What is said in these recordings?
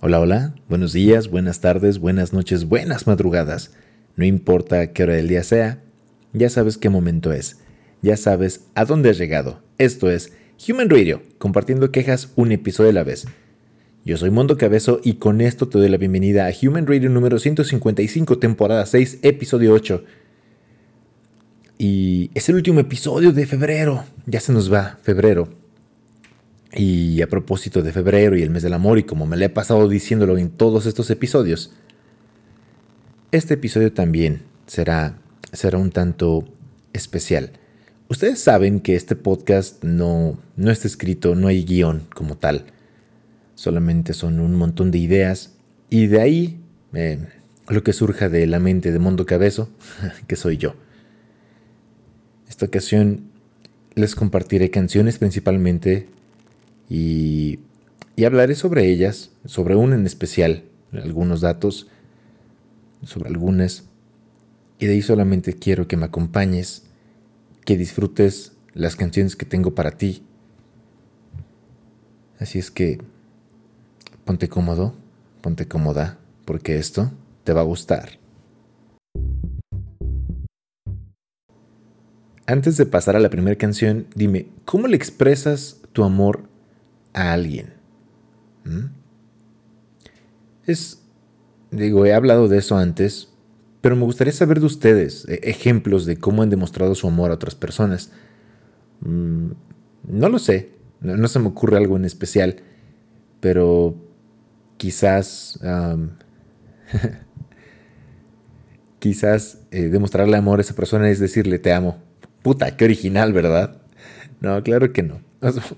Hola, hola, buenos días, buenas tardes, buenas noches, buenas madrugadas. No importa qué hora del día sea, ya sabes qué momento es, ya sabes a dónde has llegado. Esto es Human Radio, compartiendo quejas un episodio a la vez. Yo soy Mondo Cabezo y con esto te doy la bienvenida a Human Radio número 155, temporada 6, episodio 8. Y es el último episodio de febrero, ya se nos va febrero. Y a propósito de febrero y el mes del amor, y como me le he pasado diciéndolo en todos estos episodios, este episodio también será, será un tanto especial. Ustedes saben que este podcast no, no está escrito, no hay guion como tal. Solamente son un montón de ideas. Y de ahí eh, lo que surja de la mente de Mundo Cabezo, que soy yo. Esta ocasión les compartiré canciones principalmente y, hablaré sobre ellas, sobre una en especial, algunos datos, sobre algunas, y de ahí solamente quiero que me acompañes, que disfrutes las canciones que tengo para ti. Así es que ponte cómodo, ponte cómoda, porque esto te va a gustar. Antes de pasar a la primera canción, dime, ¿cómo le expresas tu amor a alguien. ¿Mm? Es, digo, he hablado de eso antes, pero me gustaría saber de ustedes e, ejemplos de cómo han demostrado su amor a otras personas. Mm, no lo sé, no, se me ocurre algo en especial, pero quizás... quizás eh, demostrarle amor a esa persona es decirle te amo. Puta, qué original, ¿verdad? No, claro que no.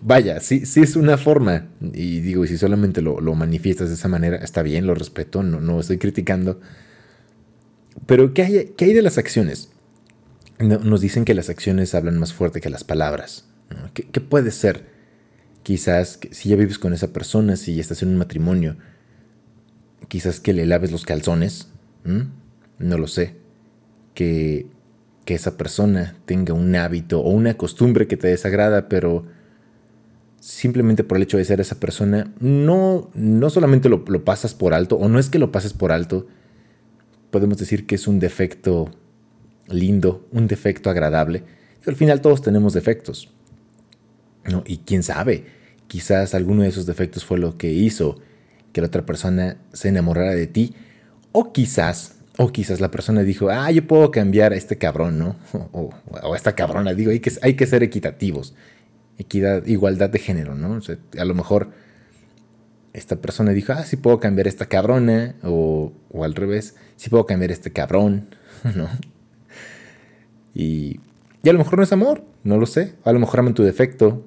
Vaya, sí, sí es una forma. Y digo, si solamente lo, manifiestas de esa manera, está bien, lo respeto, no, no estoy criticando. Pero, ¿qué hay, qué hay de las acciones? nos dicen que las acciones hablan más fuerte que las palabras. ¿Qué, puede ser? Quizás si ya vives con esa persona, si ya estás en un matrimonio, quizás que le laves los calzones. No lo sé. Que, que esa persona tenga un hábito o una costumbre que te desagrada, pero simplemente por el hecho de ser esa persona, no, no solamente lo, pasas por alto, o no es que lo pases por alto, podemos decir que es un defecto lindo, un defecto agradable. al final todos tenemos defectos. ¿no? Y quién sabe, quizás alguno de esos defectos fue lo que hizo que la otra persona se enamorara de ti. O quizás, o quizás la persona dijo, ah, yo puedo cambiar a este cabrón, ¿no? O, a esta cabrona. Digo, hay que, hay que ser equitativos igualdad de género, ¿no? a lo mejor esta persona dijo, ah, sí puedo cambiar esta cabrona, o, al revés, sí puedo cambiar este cabrón, ¿no? Y, y, a lo mejor no es amor, no lo sé, a lo mejor aman tu defecto.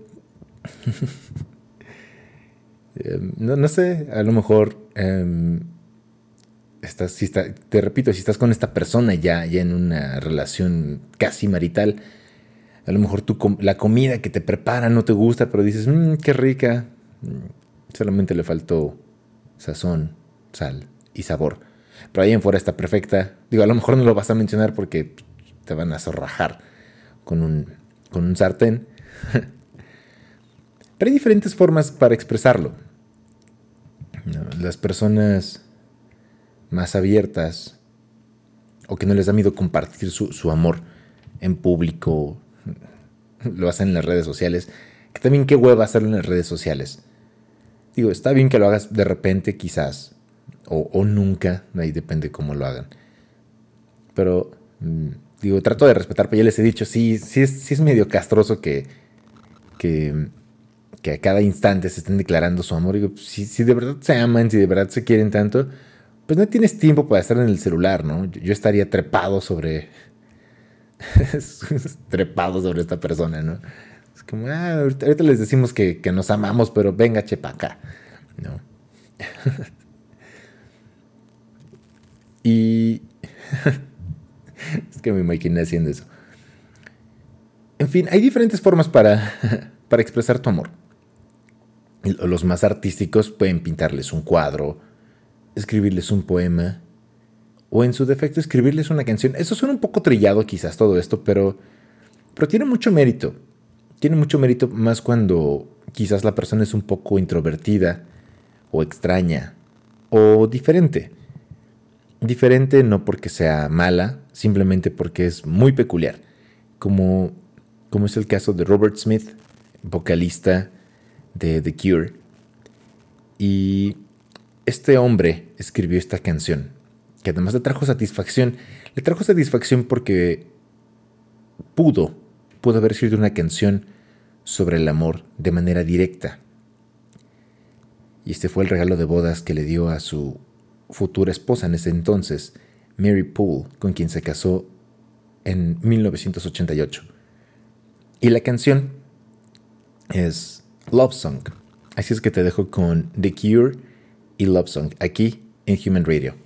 Em, no, sé, a lo mejor, em, estás, si te repito, si estás con esta persona ya, ya en una relación casi marital, a lo mejor la comida que te prepara no te gusta, pero dices, mmm, qué rica. Mm, solamente le faltó sazón, sal y sabor. Pero ahí en fuera está perfecta. Digo, a lo mejor no lo vas a mencionar porque te van a zorrajar con un, con un sartén. Pero hay diferentes formas para expresarlo. Las personas más abiertas o que no les da miedo compartir su, su amor en público, lo hacen en las redes sociales, que también qué hueva hacerlo en las redes sociales. Digo, está bien que lo hagas de repente quizás, o, nunca, ahí depende cómo lo hagan. Pero, mm, digo, trato de respetar, pero ya les he dicho, sí, sí es, sí es medio castroso que, que, a cada instante se estén declarando su amor. Digo, si, si de verdad se aman, si de verdad se quieren tanto, pues no tienes tiempo para estar en el celular, ¿no? Yo estaría trepado sobre, trepado sobre esta persona, ¿no? Es como, ah, ahorita les decimos que, nos amamos, pero venga, chepaca, ¿no? y es que me imaginé haciendo eso. En fin, hay diferentes formas para, para expresar tu amor. Los más artísticos pueden pintarles un cuadro, escribirles un poema, o en su defecto escribirles una canción. Eso suena un poco trillado quizás todo esto, pero, pero tiene mucho mérito. Tiene mucho mérito más cuando quizás la persona es un poco introvertida o extraña o diferente. Diferente no porque sea mala, simplemente porque es muy peculiar, como, como es el caso de Robert Smith, vocalista de The Cure. Y este hombre escribió esta canción, que además le trajo satisfacción. Le trajo satisfacción porque pudo, pudo haber escrito una canción sobre el amor de manera directa. Y este fue el regalo de bodas que le dio a su futura esposa en ese entonces, Mary Poole, con quien se casó en 1988. Y la canción es Love Song. Así es que te dejo con The Cure y Love Song aquí en Human Radio.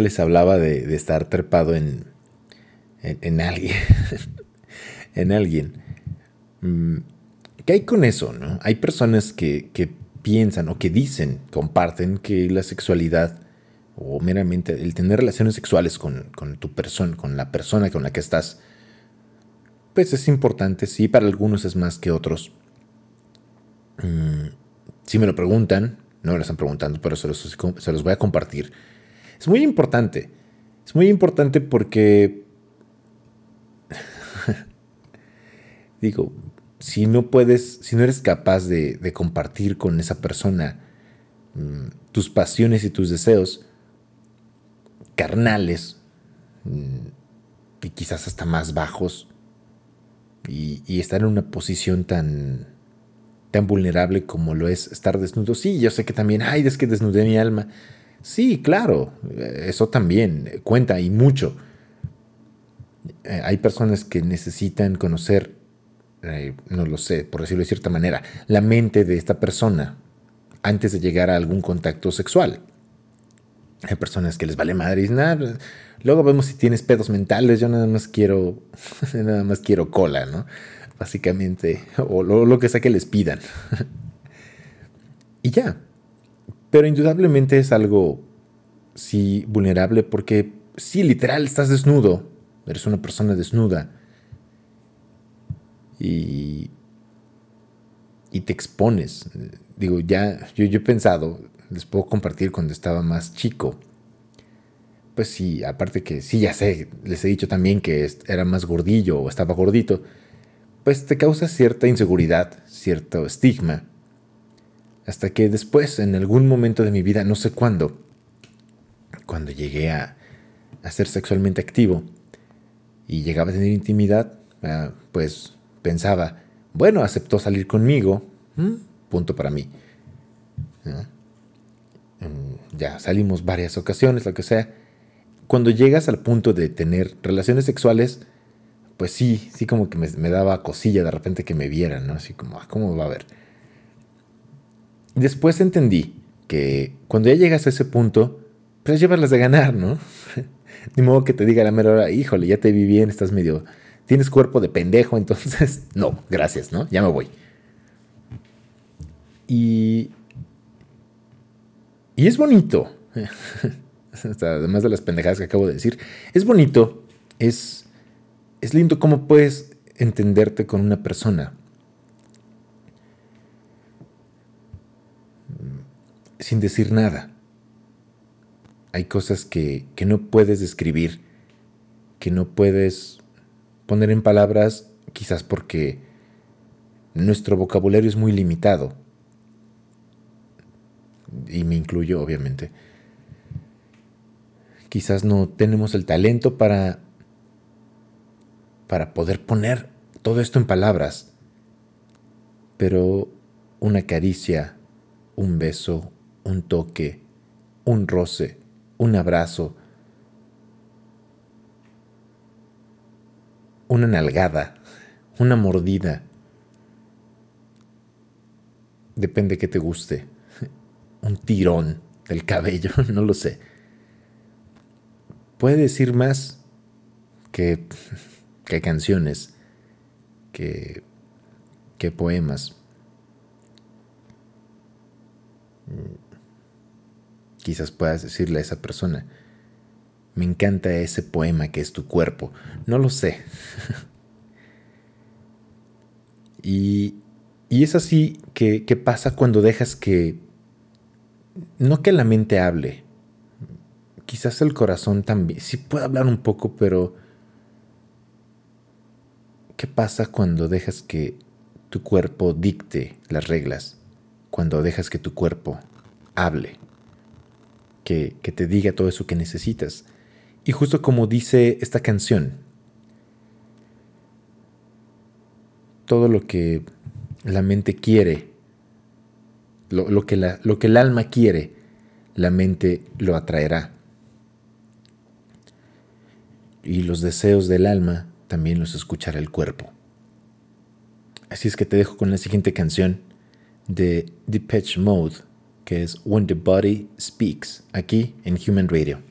Les hablaba de, estar trepado en, en, alguien. en alguien. Mm, ¿Qué hay con eso? No? Hay personas que, piensan o que dicen, comparten que la sexualidad o meramente el tener relaciones sexuales con, tu persona, con la persona con la que estás, pues es importante, sí, para algunos es más que otros. Mm, si me lo preguntan, no me lo están preguntando, pero se los, se los voy a compartir. Es muy importante. Es muy importante porque, digo, si no puedes, si no eres capaz de, compartir con esa persona mm, tus pasiones y tus deseos carnales mm, y quizás hasta más bajos y, estar en una posición tan, tan vulnerable como lo es estar desnudo. Sí, yo sé que también, ay, es que desnudé mi alma. Sí, claro, eso también cuenta y mucho. Eh, hay personas que necesitan conocer, eh, no lo sé, por decirlo de cierta manera, la mente de esta persona antes de llegar a algún contacto sexual. Hay personas que les vale madre y nada, luego vemos si tienes pedos mentales, yo nada más quiero, nada más quiero cola, ¿no? Básicamente, o lo, lo que sea que les pidan. y ya. Pero indudablemente es algo, sí, vulnerable porque, sí, literal, estás desnudo, eres una persona desnuda. Y, y te expones. Digo, ya, yo, he pensado, les puedo compartir cuando estaba más chico. Pues sí, aparte que sí, ya sé, les he dicho también que era más gordillo o estaba gordito, pues te causa cierta inseguridad, cierto estigma. Hasta que después, en algún momento de mi vida, no sé cuándo, cuando llegué a, ser sexualmente activo y llegaba a tener intimidad, ah, pues pensaba, bueno, aceptó salir conmigo, punto para mí. Mm, ya salimos varias ocasiones, lo que sea. Cuando llegas al punto de tener relaciones sexuales, pues sí, sí como que me, daba cosilla de repente que me vieran, ¿no? Así como, ah, ¿cómo va a ver? Después entendí que cuando ya llegas a ese punto, pues llevarlas de ganar, ¿no? Ni modo que te diga la mera hora, híjole, ya te vi bien, estás medio, tienes cuerpo de pendejo, entonces, no, gracias, ¿no? Ya me voy. Y y es bonito, además de las pendejadas que acabo de decir, es bonito, es, es lindo cómo puedes entenderte con una persona. Sin decir nada. Hay cosas que, que no puedes describir, que no puedes poner en palabras, quizás porque nuestro vocabulario es muy limitado y me incluyo obviamente, quizás no tenemos el talento para, para poder poner todo esto en palabras, pero una caricia, un beso, un toque, un roce, un abrazo, una nalgada, una mordida, depende que te guste un tirón del cabello, no lo sé. Puede decir más que, que canciones, que, que poemas. Quizás puedas decirle a esa persona, me encanta ese poema que es tu cuerpo. No lo sé. y, y, es así que, que pasa cuando dejas que no que la mente hable, quizás el corazón también, sí puede hablar un poco, pero ¿qué pasa cuando dejas que tu cuerpo dicte las reglas? Cuando dejas que tu cuerpo hable, que, te diga todo eso que necesitas. Y justo como dice esta canción, todo lo que la mente quiere lo, que la, lo que el alma quiere, la mente lo atraerá. Y los deseos del alma también los escuchará el cuerpo. Así es que te dejo con la siguiente canción de Depeche Mode, que es When the Body Speaks, aquí en Human Radio.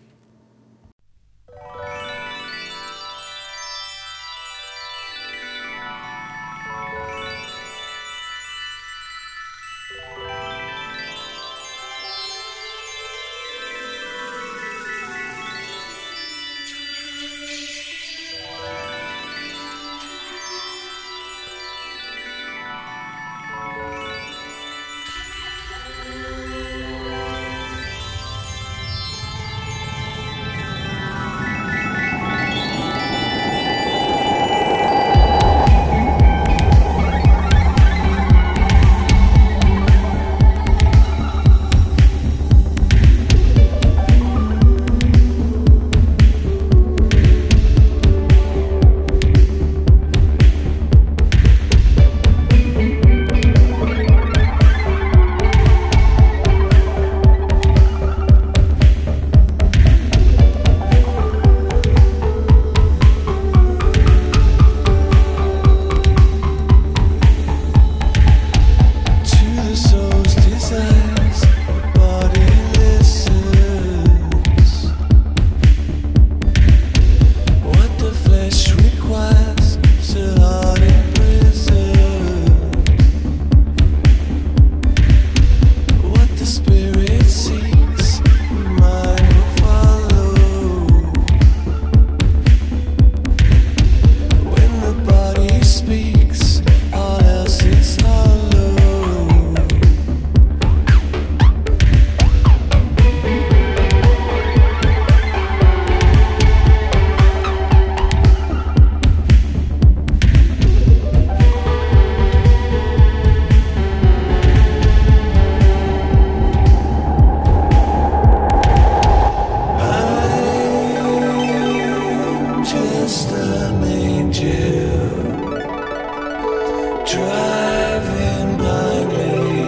Driving blindly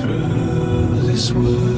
through this world.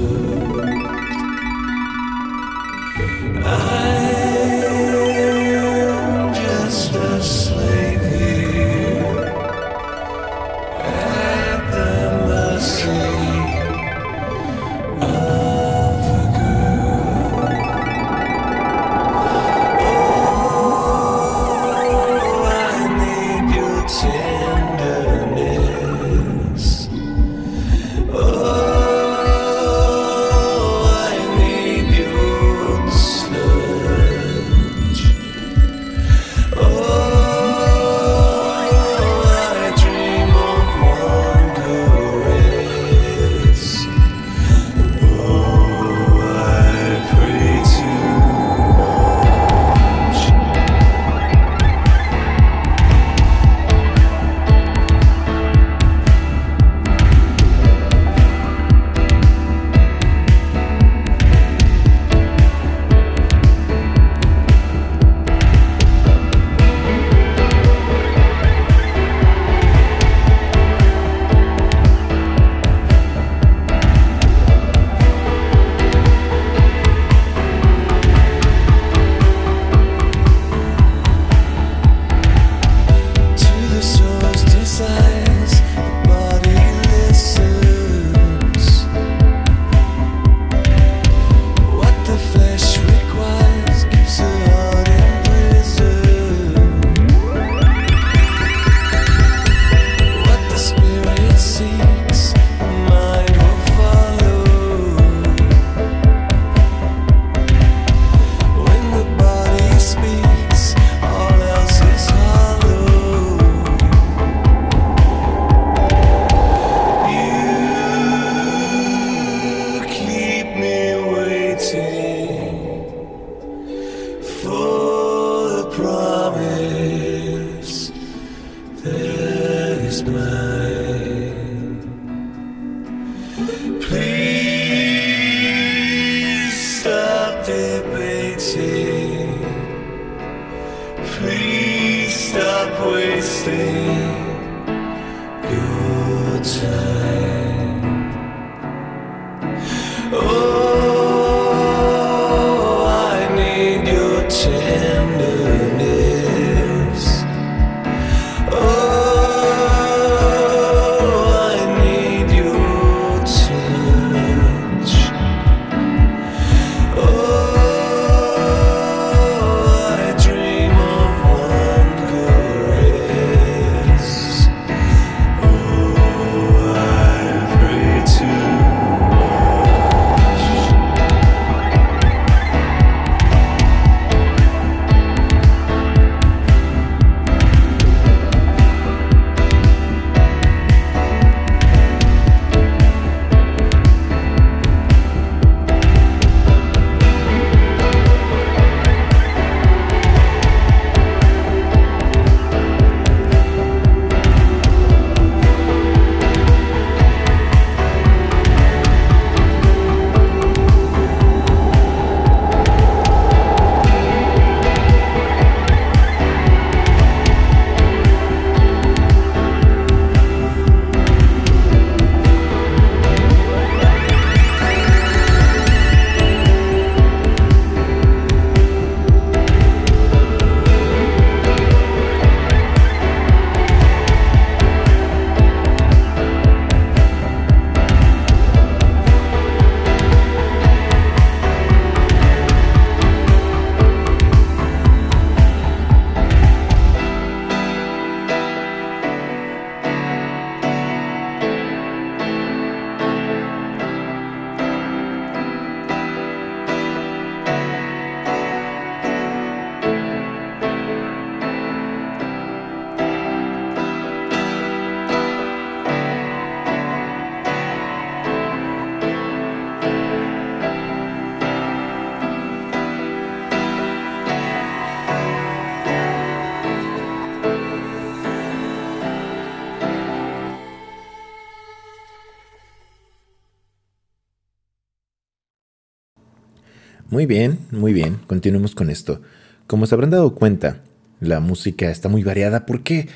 Muy bien, muy bien, continuemos con esto. Como se habrán dado cuenta, la música está muy variada. ¿Por qué?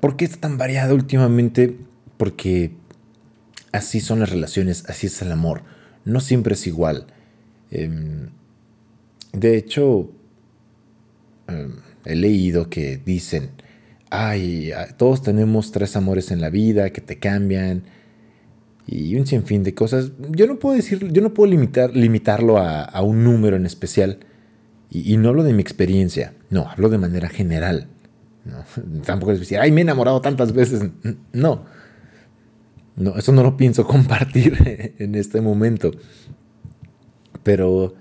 ¿Por qué está tan variada últimamente? Porque así son las relaciones, así es el amor. no siempre es igual. Em, de hecho, em, he leído que dicen, ay, todos tenemos tres amores en la vida que te cambian y un sinfín de cosas. Yo no puedo decir, yo no puedo limitar, limitarlo a, un número en especial. Y, no hablo de mi experiencia, no, hablo de manera general. Tampoco es decir, ay, me he enamorado tantas veces. No, no, eso no lo pienso compartir en este momento. Pero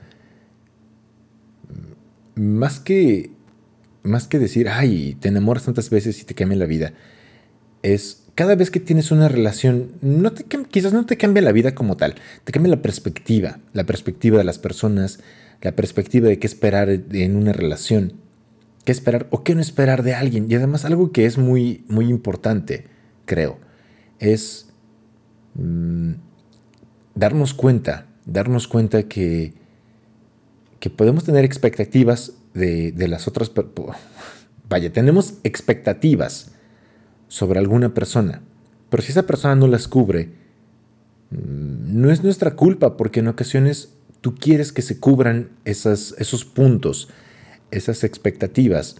más que, más que decir, ay, te enamoras tantas veces y te cambia la vida, es cada vez que tienes una relación, no te, quizás no te cambia la vida como tal, te cambia la perspectiva, la perspectiva de las personas, la perspectiva de qué esperar en una relación, qué esperar o qué no esperar de alguien. Y además algo que es muy, muy importante, creo, es mm, darnos cuenta, darnos cuenta que que podemos tener expectativas de, las otras... Vaya, tenemos expectativas sobre alguna persona, pero si esa persona no las cubre, mm, no es nuestra culpa, porque en ocasiones tú quieres que se cubran esos puntos, esas expectativas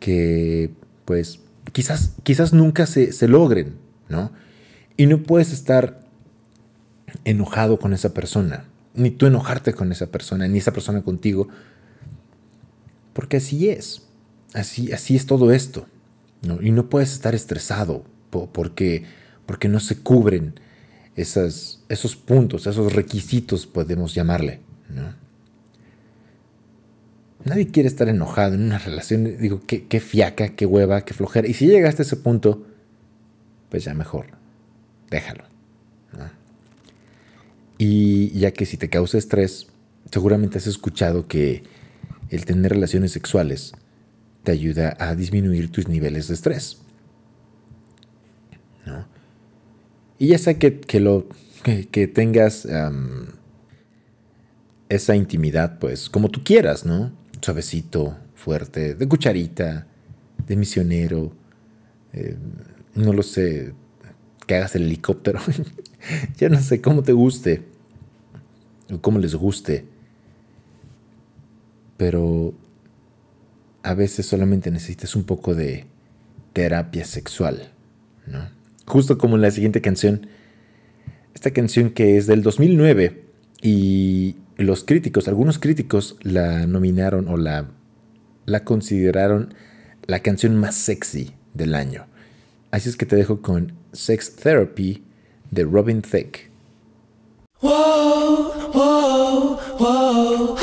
que pues quizás, quizás nunca se, se logren, ¿no? Y no puedes estar enojado con esa persona, ni tú enojarte con esa persona, ni esa persona contigo, porque así es, así, así es todo esto, y no puedes estar estresado porque, porque no se cubren esas, esos puntos, esos requisitos, podemos llamarle. Nadie quiere estar enojado en una relación, digo, qué, qué fiaca, qué hueva, qué flojera, y si llegaste a ese punto, pues ya mejor, déjalo. Y ya que si te causa estrés, seguramente has escuchado que el tener relaciones sexuales te ayuda a disminuir tus niveles de estrés. ¿No? Y ya sea que, lo, que, tengas esa intimidad, pues como tú quieras, ¿no? Suavecito, fuerte, de cucharita, de misionero, eh, no lo sé, que hagas el helicóptero, ya no sé cómo te guste como les guste. Pero a veces solamente necesitas un poco de terapia sexual, ¿no? Justo como en la siguiente canción. Esta canción que es del 2009 y los críticos, algunos críticos la nominaron o la, consideraron la canción más sexy del año. Así es que te dejo con Sex Therapy de Robin Thicke. Whoa, whoa, whoa,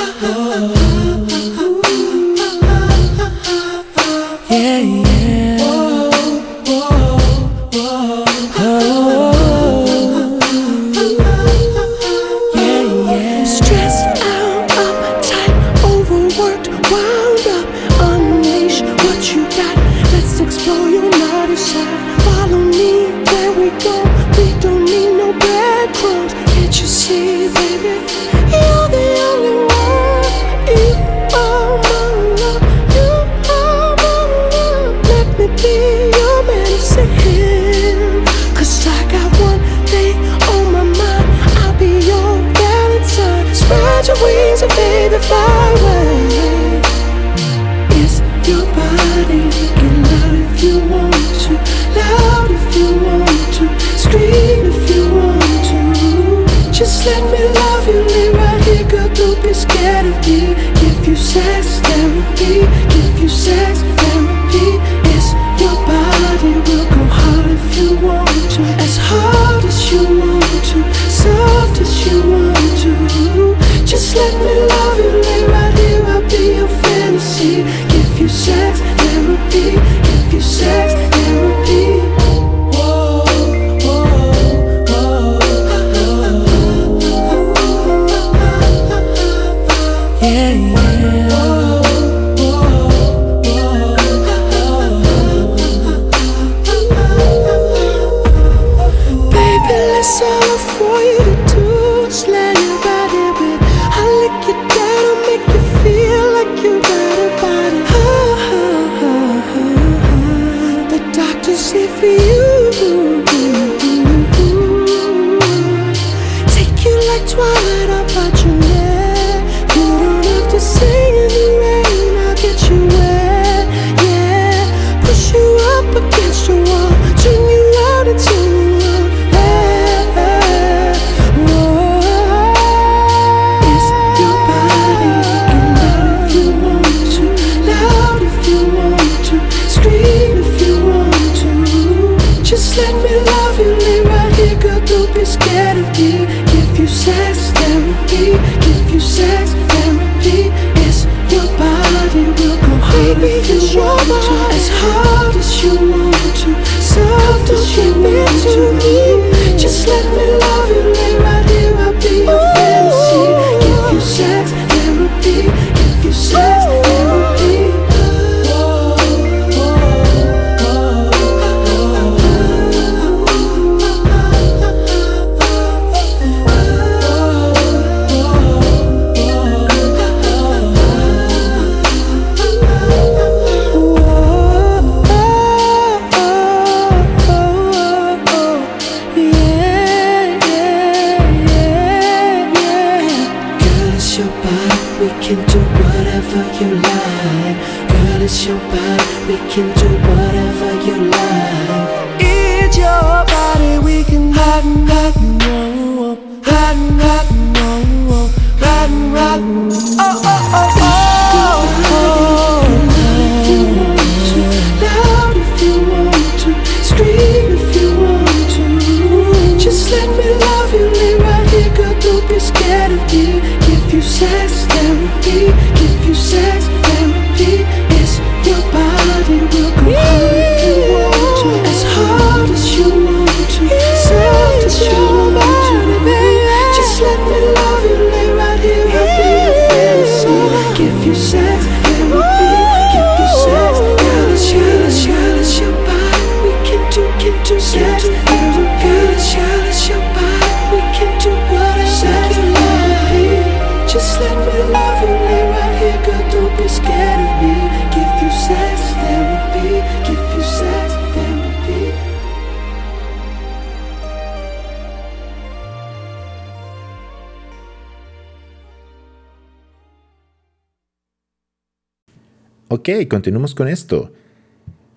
Ok, continuemos con esto.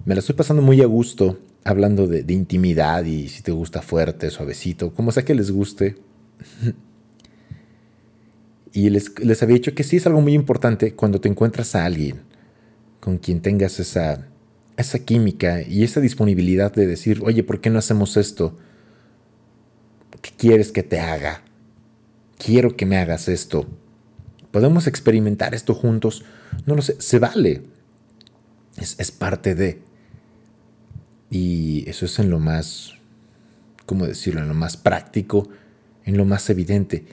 Me la estoy pasando muy a gusto hablando de, de intimidad y si te gusta fuerte, suavecito, como sea que les guste. y les, les había dicho que sí es algo muy importante cuando te encuentras a alguien con quien tengas esa, esa química y esa disponibilidad de decir, oye, ¿por qué no hacemos esto? ¿Qué quieres que te haga? Quiero que me hagas esto. Podemos experimentar esto juntos. No lo sé, se vale. Es, es parte de. Y eso es en lo más, ¿cómo decirlo? En lo más práctico, en lo más evidente.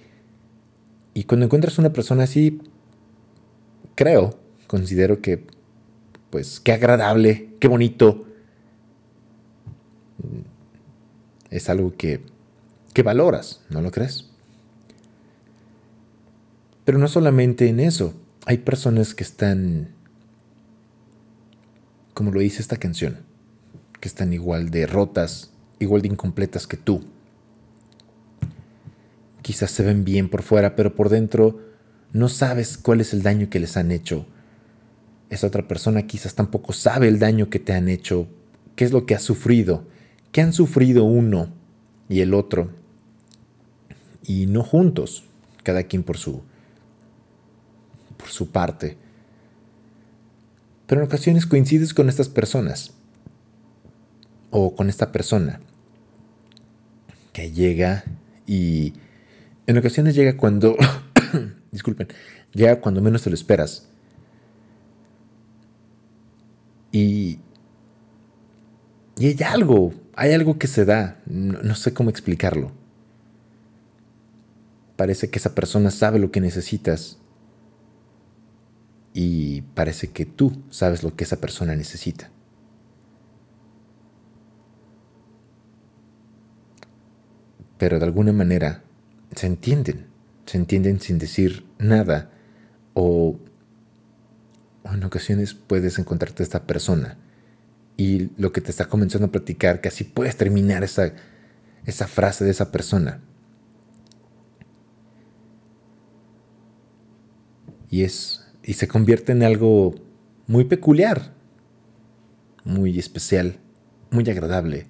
Y cuando encuentras una persona así, creo, considero que, pues, qué agradable, qué bonito. Es algo que, que valoras, ¿no lo crees? Pero no solamente en eso. Hay personas que están, como lo dice esta canción, que están igual de rotas, igual de incompletas que tú. Quizás se ven bien por fuera, pero por dentro no sabes cuál es el daño que les han hecho. Esa otra persona quizás tampoco sabe el daño que te han hecho, qué es lo que has sufrido, qué han sufrido uno y el otro. Y no juntos, cada quien por su por su parte. Pero en ocasiones coincides con estas personas o con esta persona que llega y en ocasiones llega cuando, disculpen, llega cuando menos te lo esperas. Y, y hay algo, hay algo que se da, no, no sé cómo explicarlo. Parece que esa persona sabe lo que necesitas y parece que tú sabes lo que esa persona necesita. Pero de alguna manera se entienden, se entienden sin decir nada o, en ocasiones puedes encontrarte a esta persona y lo que te está comenzando a platicar, casi puedes terminar esa, esa frase de esa persona. Y es. Y se convierte en algo muy peculiar. Muy especial. Muy agradable.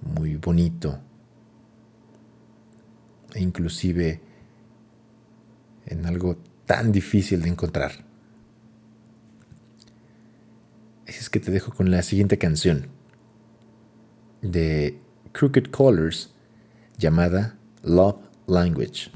Muy bonito. E inclusive en algo tan difícil de encontrar. Así es que te dejo con la siguiente canción de Crooked Colors llamada Love Language.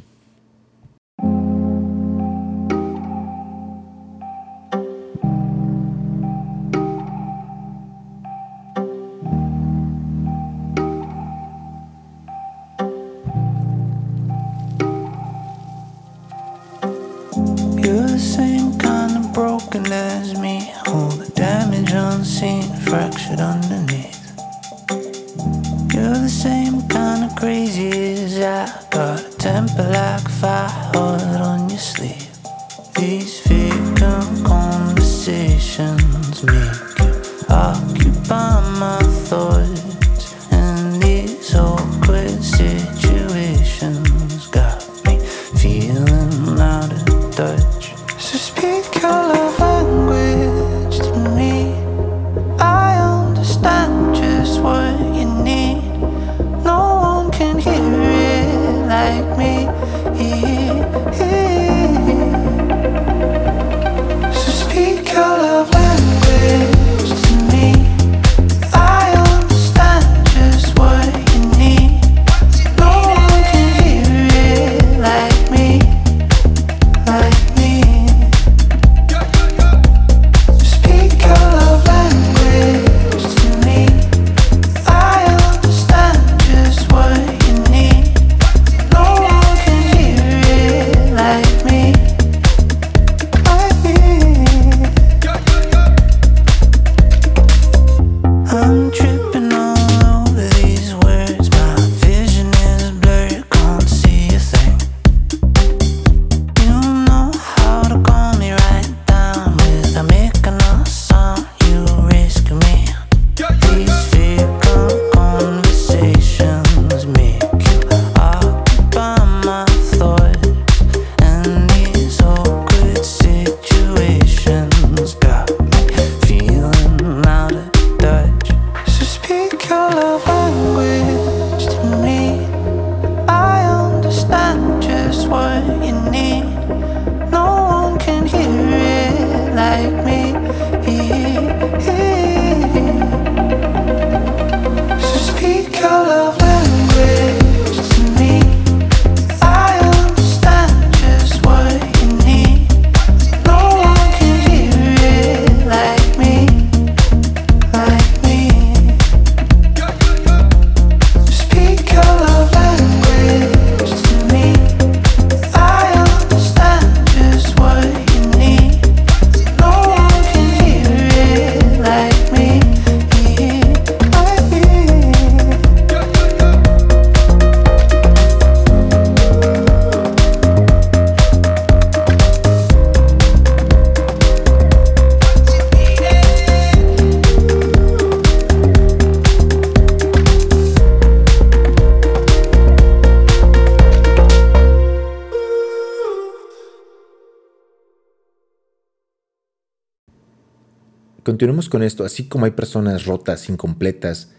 Continuemos con esto, así como hay personas rotas, incompletas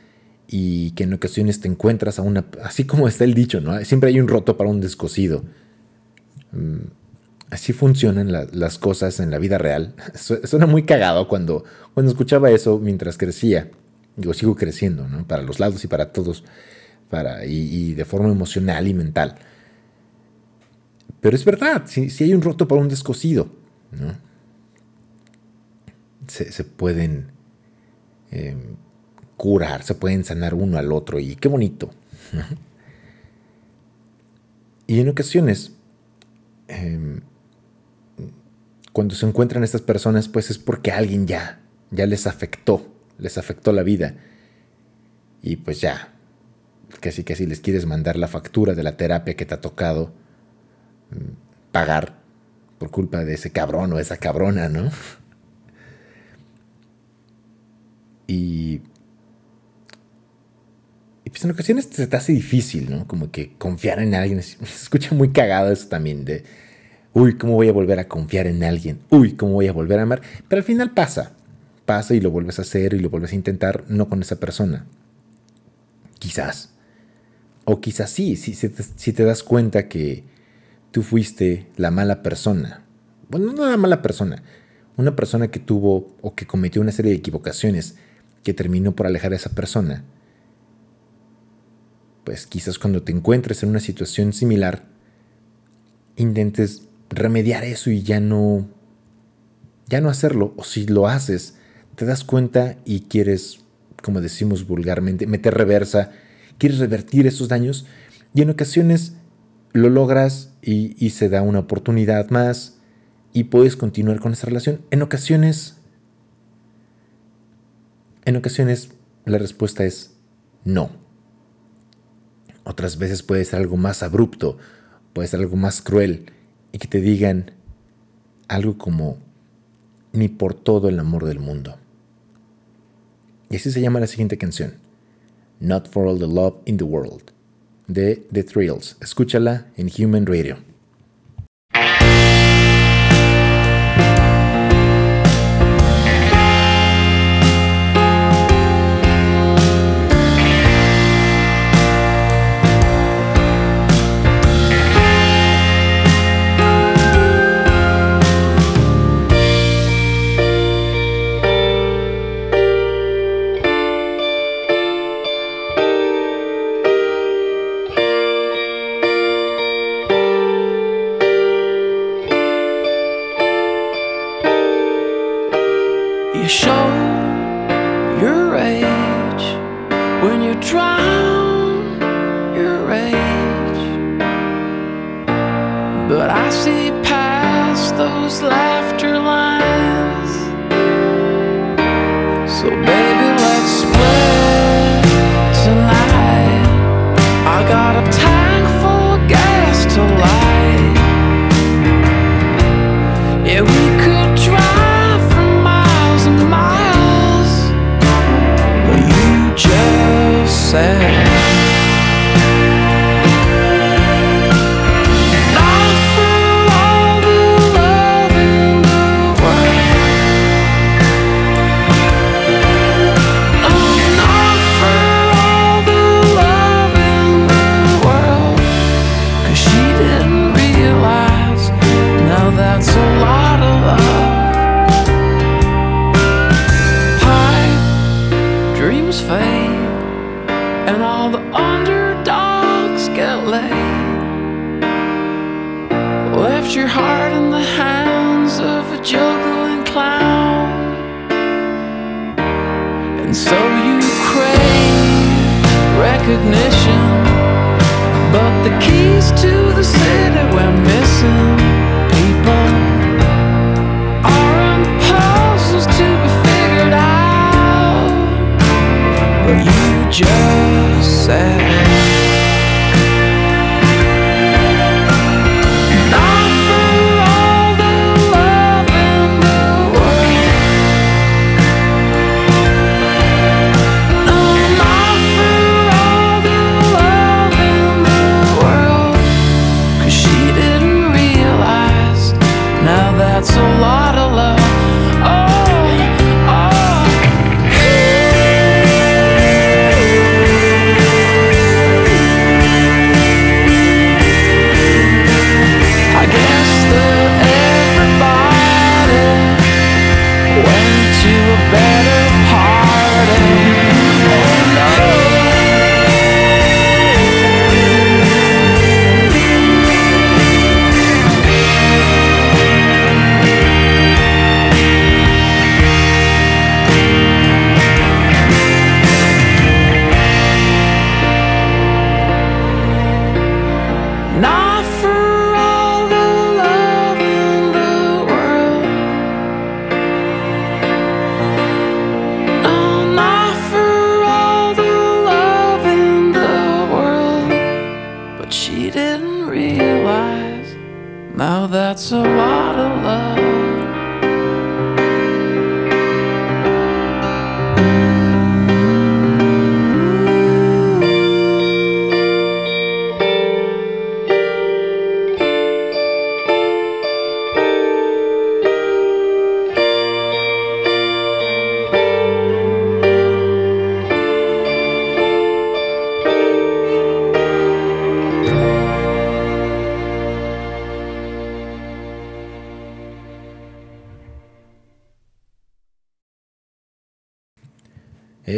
y que en ocasiones te encuentras a una, así como está el dicho, ¿no? Siempre hay un roto para un descosido. Mm, Así funcionan la- las cosas en la vida real. Su- Suena muy cagado cuando, cuando escuchaba eso mientras crecía. Digo, sigo creciendo, ¿no? Para los lados y para todos, para, y, y de forma emocional y mental. Pero es verdad, si, hay un roto para un descosido, ¿no? Se, pueden eh, curar, se pueden sanar uno al otro y qué bonito. Y en ocasiones, em, cuando se encuentran estas personas, pues es porque alguien ya, ya les afectó, les afectó la vida. Y pues ya, casi casi les quieres mandar la factura de la terapia que te ha tocado mm, pagar por culpa de ese cabrón o esa cabrona, ¿no? Y, y pues en ocasiones se te hace difícil, ¿no? Como que confiar en alguien. Se escucha muy cagado eso también de, uy, ¿cómo voy a volver a confiar en alguien? Uy, ¿cómo voy a volver a amar? Pero al final pasa, pasa y lo vuelves a hacer y lo vuelves a intentar, no con esa persona. Quizás. O quizás sí, si, si te das cuenta que tú fuiste la mala persona. Bueno, no la mala persona, una persona que tuvo o que cometió una serie de equivocaciones que terminó por alejar a esa persona. Pues quizás cuando te encuentres en una situación similar, intentes remediar eso y ya no ya no hacerlo o si lo haces te das cuenta y quieres como decimos vulgarmente meter reversa quieres revertir esos daños y en ocasiones lo logras y, y se da una oportunidad más y puedes continuar con esa relación en ocasiones en ocasiones la respuesta es no otras veces puede ser algo más abrupto puede ser algo más cruel y que te digan algo como ni por todo el amor del mundo. Y así se llama la siguiente canción, Not for All the Love in the World, de The Thrills. Escúchala en Human Radio. and all the underdogs get laid. Left your heart in the hands of a juggling clown, and so you crave recognition. But the keys to the city we're missing. just said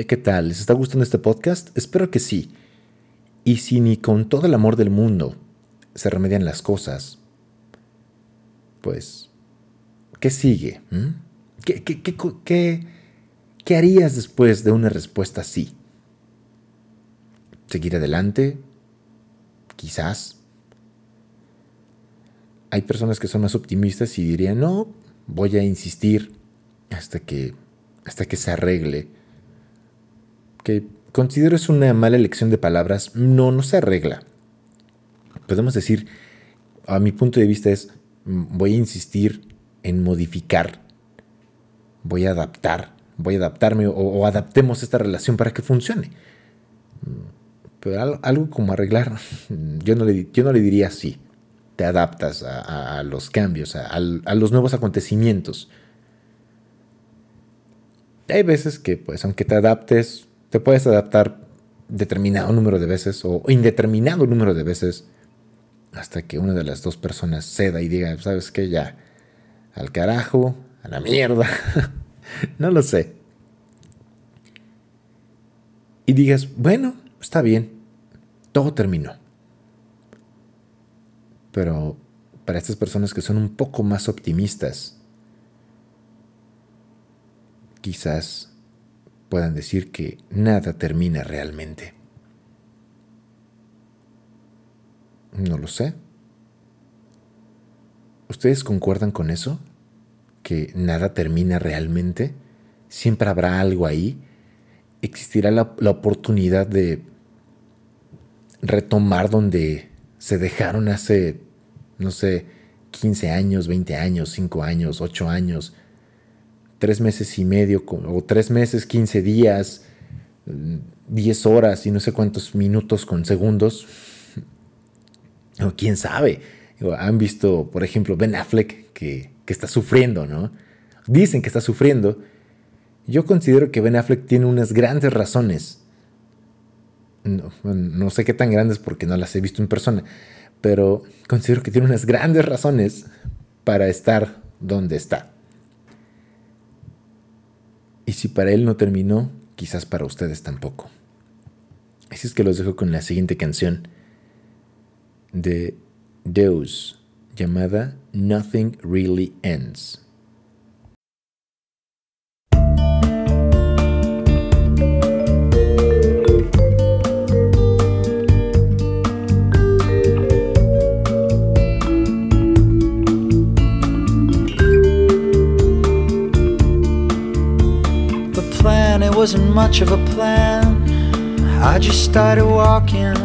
¿Qué tal? ¿Les está gustando este podcast? Espero que sí. Y si ni con todo el amor del mundo se remedian las cosas, pues, ¿qué sigue? ¿Mm? ¿Qué, qué, qué, harías después de una respuesta así? ¿Seguir adelante? Quizás. Hay personas que son más optimistas y dirían, no, voy a insistir hasta que, hasta que se arregle. Que considero es una mala elección de palabras. No, no se arregla. Podemos decir, a mi punto de vista es, mm, voy a insistir en modificar, voy a adaptar, voy a adaptarme o, adaptemos esta relación para que funcione. Mm, pero algo, como arreglar, yo no, le, yo no le diría así. Te adaptas a, los cambios, a, a los nuevos acontecimientos hay veces que, pues, aunque te adaptes, te puedes adaptar determinado número de veces o indeterminado número de veces hasta que una de las dos personas ceda y diga, ¿sabes qué? Ya, al carajo, a la mierda. no lo sé. Y digas, bueno, está bien, todo terminó. Pero para estas personas que son un poco más optimistas, quizás puedan decir que nada termina realmente. No lo sé. ¿Ustedes concuerdan con eso? ¿Que nada termina realmente? ¿Siempre habrá algo ahí? ¿Existirá la, oportunidad de retomar donde se dejaron hace, no sé, 15 años, 20 años, 5 años, 8 años? Tres meses y medio, o tres meses, 15 días, 10 horas y no sé cuántos minutos con segundos. O quién sabe. Han visto, por ejemplo, Ben Affleck que, está sufriendo, ¿no? Dicen que está sufriendo. Yo considero que Ben Affleck tiene unas grandes razones. No, no sé qué tan grandes porque no las he visto en persona, pero considero que tiene unas grandes razones para estar donde está. Y si para él no terminó, quizás para ustedes tampoco. Así es que los dejo con la siguiente canción de Deus llamada Nothing Really Ends. Wasn't much of a plan. I just started walking.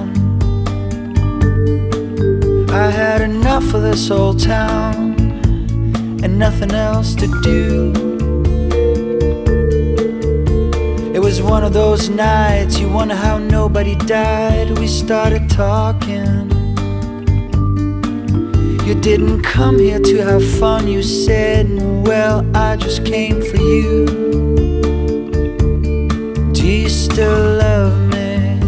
I had enough of this old town and nothing else to do. It was one of those nights you wonder how nobody died. We started talking. You didn't come here to have fun, you said. Well, I just came for you still love me?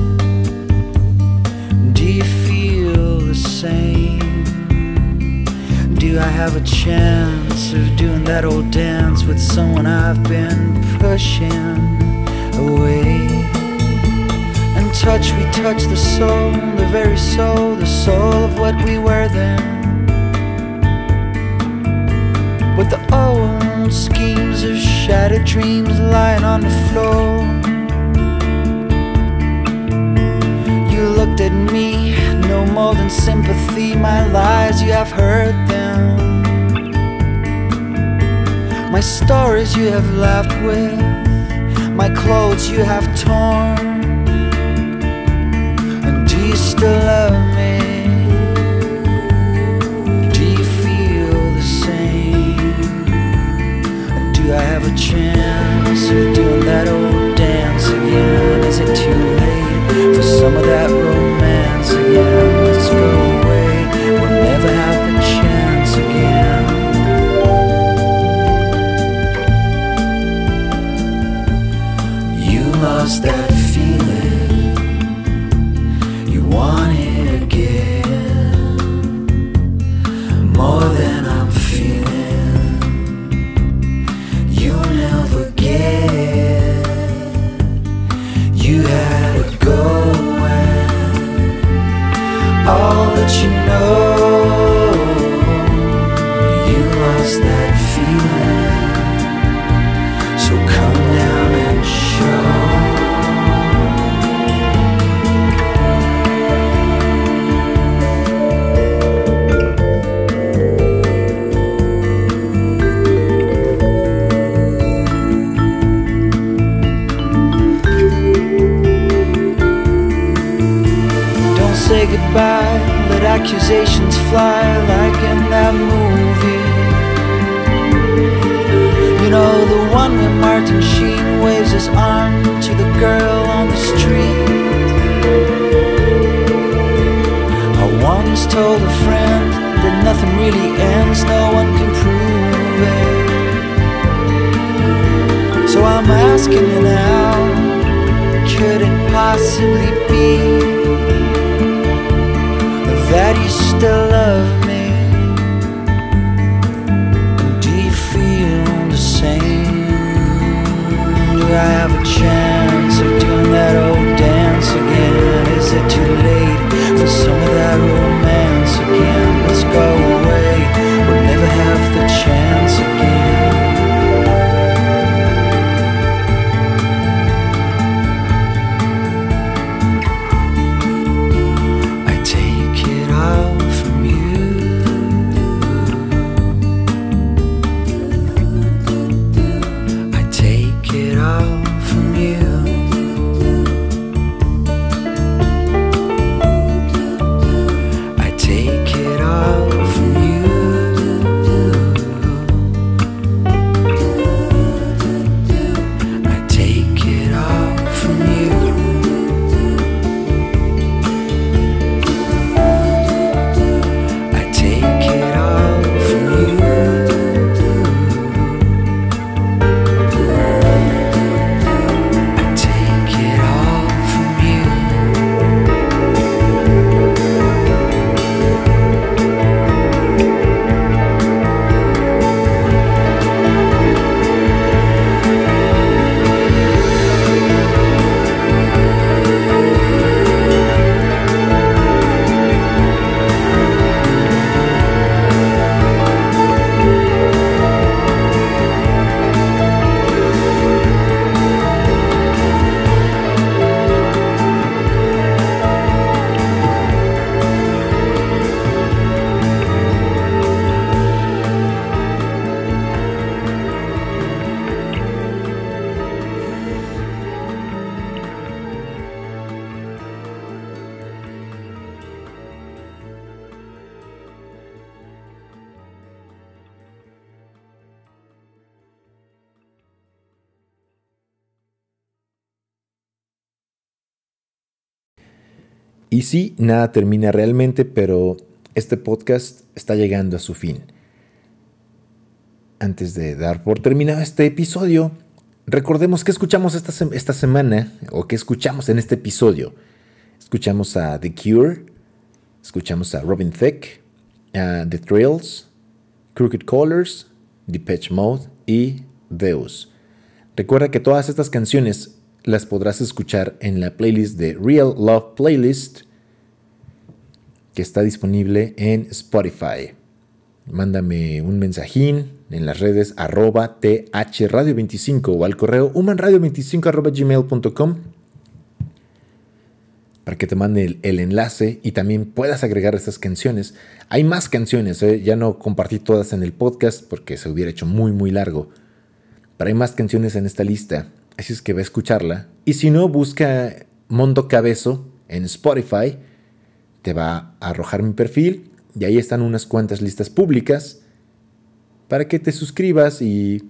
Do you feel the same? Do I have a chance of doing that old dance with someone I've been pushing away? And touch, we touch the soul, the very soul, the soul of what we were then. With the old schemes of shattered dreams lying on the floor. At me, no more than sympathy. My lies, you have heard them. My stories you have laughed with, my clothes you have torn. And do you still love me? Do you feel the same? And do I have a chance of doing that old dance again? Is it too late? for some of that Let's go away. We'll never have the chance again. You lost that feeling. You want it again. More than goodbye, let accusations fly like in that movie. You know, the one where Martin Sheen waves his arm to the girl on the street. I once told a friend that nothing really ends, no one can prove it. So I'm asking you now, could it possibly be? That you still love me? Do you feel the same? Do I have a chance of doing that old dance again? Is it too late for some of that romance again? Let's go away, we'll never have the sí, nada termina realmente, pero este podcast está llegando a su fin. Antes de dar por terminado este episodio, recordemos que escuchamos esta, esta semana, o que escuchamos en este episodio. Escuchamos a The Cure, escuchamos a Robin Thicke, a The Thrills, Crooked Colors, Depeche Mode y Deus. Recuerda que todas estas canciones las podrás escuchar en la playlist de Real Love Playlist que está disponible en Spotify. Mándame un mensajín en las redes arroba thradio25 o al correo humanradio25 arroba gmail.com para que te mande el, enlace y también puedas agregar estas canciones. Hay más canciones, ¿eh? ya no compartí todas en el podcast porque se hubiera hecho muy muy largo. Pero hay más canciones en esta lista, así es que ve a escucharla. Y si no, busca Mondo Cabezo en Spotify, te va a arrojar mi perfil y ahí están unas cuantas listas públicas para que te suscribas y,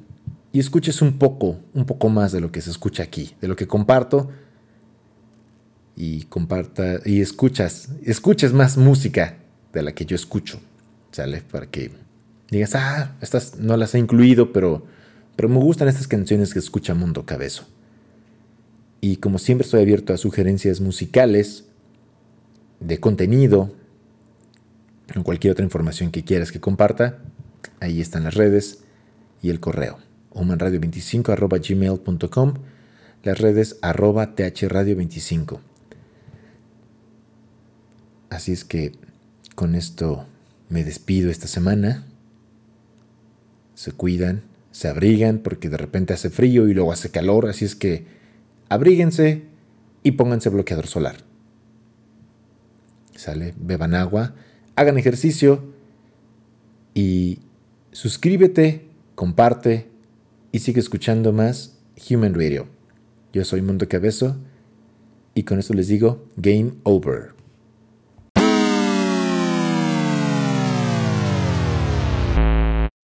y escuches un poco, un poco más de lo que se escucha aquí, de lo que comparto y comparta y escuchas, escuches más música de la que yo escucho, ¿sale? Para que digas, ah, estas no las he incluido, pero, pero me gustan estas canciones que escucha Mundo Cabezo. Y como siempre estoy abierto a sugerencias musicales, de contenido, o cualquier otra información que quieras que comparta, ahí están las redes y el correo, humanradio25 arroba gmail.com, las redes arroba thradio25. Así es que con esto me despido esta semana. Se cuidan, se abrigan porque de repente hace frío y luego hace calor, así es que abríguense y pónganse bloqueador solar. Sale, beban agua, hagan ejercicio y suscríbete, comparte y sigue escuchando más Human Radio. Yo soy Mundo Cabezo y con esto les digo Game Over.